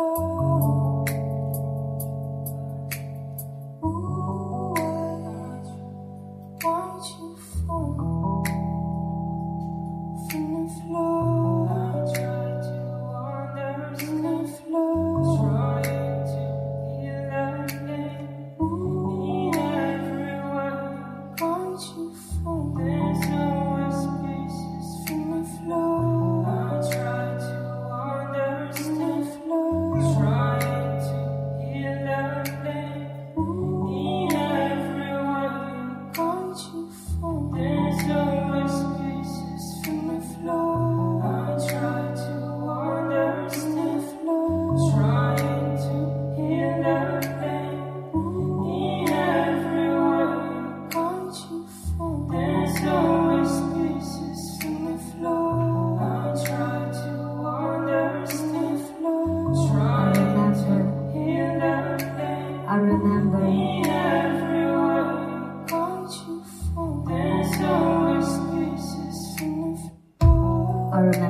From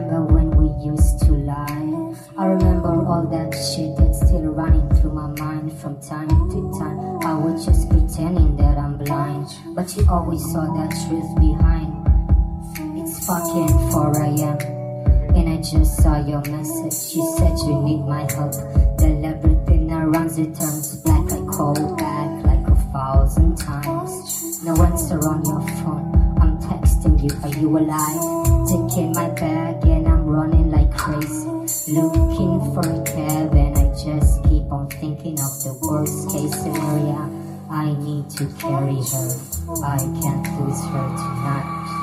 remember when we used to lie. I remember all that shit that's still running through my mind from time to time. I was just pretending that I'm blind, but you always saw that truth behind. It's fucking 4 a.m. And I just saw your message. You said you need my help. Then everything around it turns black. I call back like a thousand times. No answer on your phone. I'm texting you. Are you alive? Taking my I'm Looking for cab I just keep on thinking of the worst case scenario. I need to carry her. I can't lose her tonight.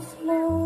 flow.